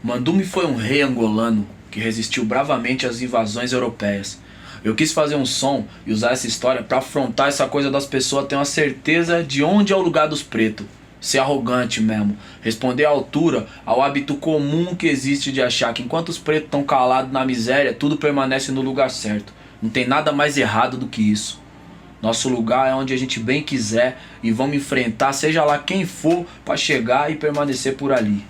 Mandume foi um rei angolano que resistiu bravamente às invasões europeias. Eu quis fazer um som e usar essa história para afrontar essa coisa das pessoas ter uma certeza de onde é o lugar dos pretos. Ser arrogante mesmo. Responder à altura ao hábito comum que existe de achar que enquanto os pretos estão calados na miséria, tudo permanece no lugar certo. Não tem nada mais errado do que isso. Nosso lugar é onde a gente bem quiser e vamos enfrentar, seja lá quem for, para chegar e permanecer por ali.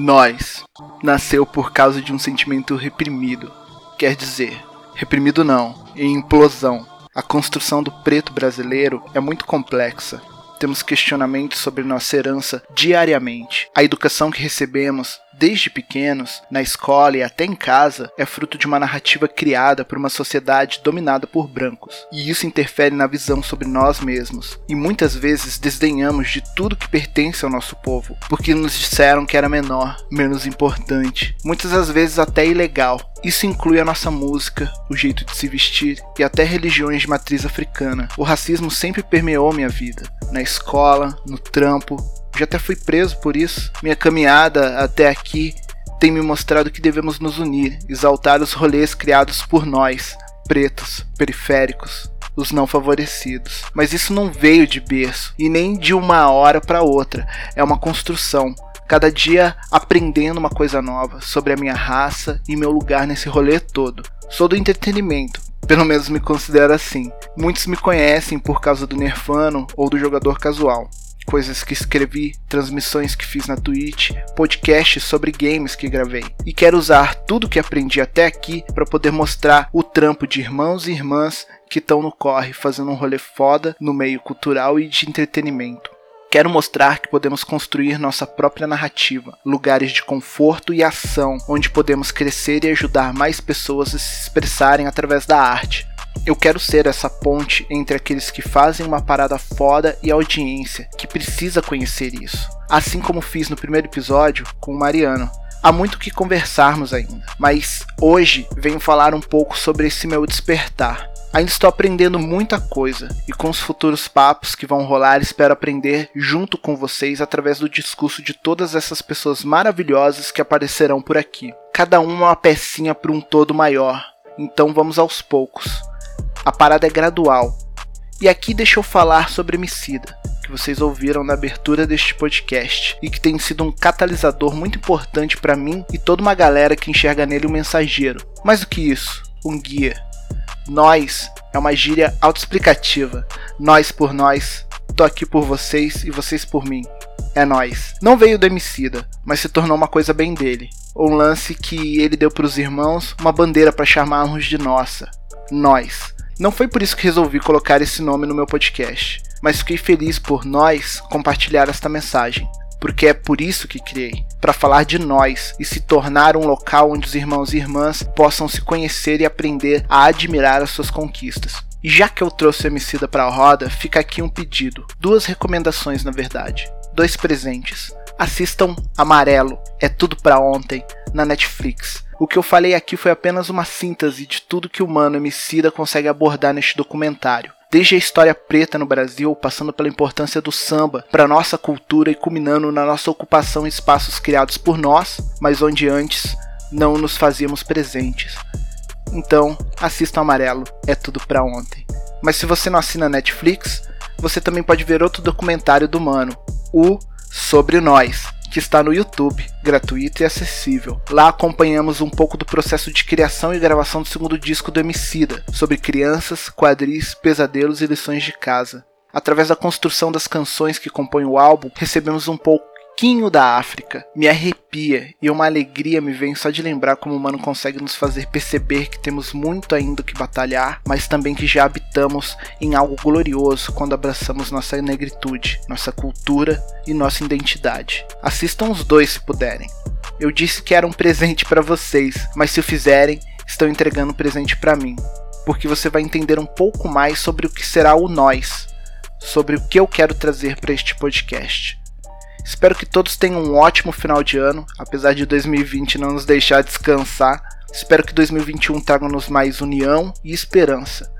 Nós nasceu por causa de um sentimento reprimido. Quer dizer, reprimido não, em implosão. A construção do preto brasileiro é muito complexa temos questionamentos sobre nossa herança diariamente. A educação que recebemos desde pequenos, na escola e até em casa, é fruto de uma narrativa criada por uma sociedade dominada por brancos. E isso interfere na visão sobre nós mesmos. E muitas vezes desdenhamos de tudo que pertence ao nosso povo, porque nos disseram que era menor, menos importante, muitas das vezes até ilegal. Isso inclui a nossa música, o jeito de se vestir e até religiões de matriz africana. O racismo sempre permeou minha vida na escola, no trampo. Já até fui preso por isso. Minha caminhada até aqui tem me mostrado que devemos nos unir, exaltar os rolês criados por nós, pretos, periféricos, os não favorecidos. Mas isso não veio de berço e nem de uma hora para outra. É uma construção. Cada dia aprendendo uma coisa nova sobre a minha raça e meu lugar nesse rolê todo. Sou do entretenimento, pelo menos me considero assim. Muitos me conhecem por causa do Nerfano ou do jogador casual. Coisas que escrevi, transmissões que fiz na Twitch, podcasts sobre games que gravei. E quero usar tudo que aprendi até aqui para poder mostrar o trampo de irmãos e irmãs que estão no corre fazendo um rolê foda no meio cultural e de entretenimento. Quero mostrar que podemos construir nossa própria narrativa, lugares de conforto e ação, onde podemos crescer e ajudar mais pessoas a se expressarem através da arte. Eu quero ser essa ponte entre aqueles que fazem uma parada foda e a audiência, que precisa conhecer isso. Assim como fiz no primeiro episódio com o Mariano. Há muito que conversarmos ainda, mas hoje venho falar um pouco sobre esse meu despertar. Ainda estou aprendendo muita coisa e com os futuros papos que vão rolar, espero aprender junto com vocês através do discurso de todas essas pessoas maravilhosas que aparecerão por aqui. Cada uma uma pecinha para um todo maior. Então vamos aos poucos. A parada é gradual. E aqui deixa eu falar sobre Emicida, que vocês ouviram na abertura deste podcast e que tem sido um catalisador muito importante para mim e toda uma galera que enxerga nele um mensageiro. Mais do que isso, um guia nós é uma gíria autoexplicativa. Nós por nós, tô aqui por vocês e vocês por mim. É nós. Não veio do Emicida, mas se tornou uma coisa bem dele. Um lance que ele deu para os irmãos, uma bandeira para chamarmos de nossa. Nós. Não foi por isso que resolvi colocar esse nome no meu podcast, mas fiquei feliz por nós compartilhar esta mensagem porque é por isso que criei para falar de nós e se tornar um local onde os irmãos e irmãs possam se conhecer e aprender a admirar as suas conquistas. E já que eu trouxe o Emicida para a roda, fica aqui um pedido, duas recomendações na verdade, dois presentes. Assistam Amarelo, é tudo para ontem, na Netflix. O que eu falei aqui foi apenas uma síntese de tudo que o mano Emicida consegue abordar neste documentário desde a história preta no Brasil, passando pela importância do samba para nossa cultura e culminando na nossa ocupação em espaços criados por nós, mas onde antes não nos fazíamos presentes. Então, assista Amarelo, é tudo para ontem. Mas se você não assina Netflix, você também pode ver outro documentário do Mano, o Sobre Nós, que está no YouTube, gratuito e acessível. Lá acompanhamos um pouco do processo de criação e gravação do segundo disco do Emicida, sobre crianças, quadris, pesadelos e lições de casa. Através da construção das canções que compõem o álbum, recebemos um pouco pouquinho da África. Me arrepia e uma alegria me vem só de lembrar como o mano consegue nos fazer perceber que temos muito ainda que batalhar, mas também que já habitamos em algo glorioso quando abraçamos nossa negritude, nossa cultura e nossa identidade. Assistam os dois se puderem. Eu disse que era um presente para vocês, mas se o fizerem, estão entregando um presente para mim, porque você vai entender um pouco mais sobre o que será o nós, sobre o que eu quero trazer para este podcast. Espero que todos tenham um ótimo final de ano, apesar de 2020 não nos deixar descansar. Espero que 2021 traga-nos mais união e esperança.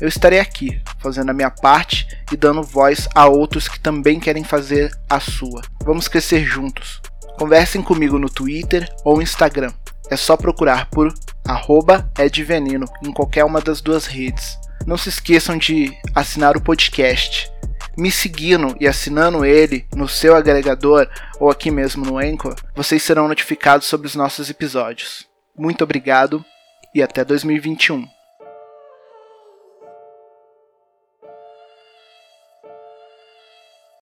Eu estarei aqui, fazendo a minha parte e dando voz a outros que também querem fazer a sua. Vamos crescer juntos. Conversem comigo no Twitter ou Instagram. É só procurar por arroba Edvenino em qualquer uma das duas redes. Não se esqueçam de assinar o podcast. Me seguindo e assinando ele no seu agregador ou aqui mesmo no Anchor, vocês serão notificados sobre os nossos episódios. Muito obrigado e até 2021.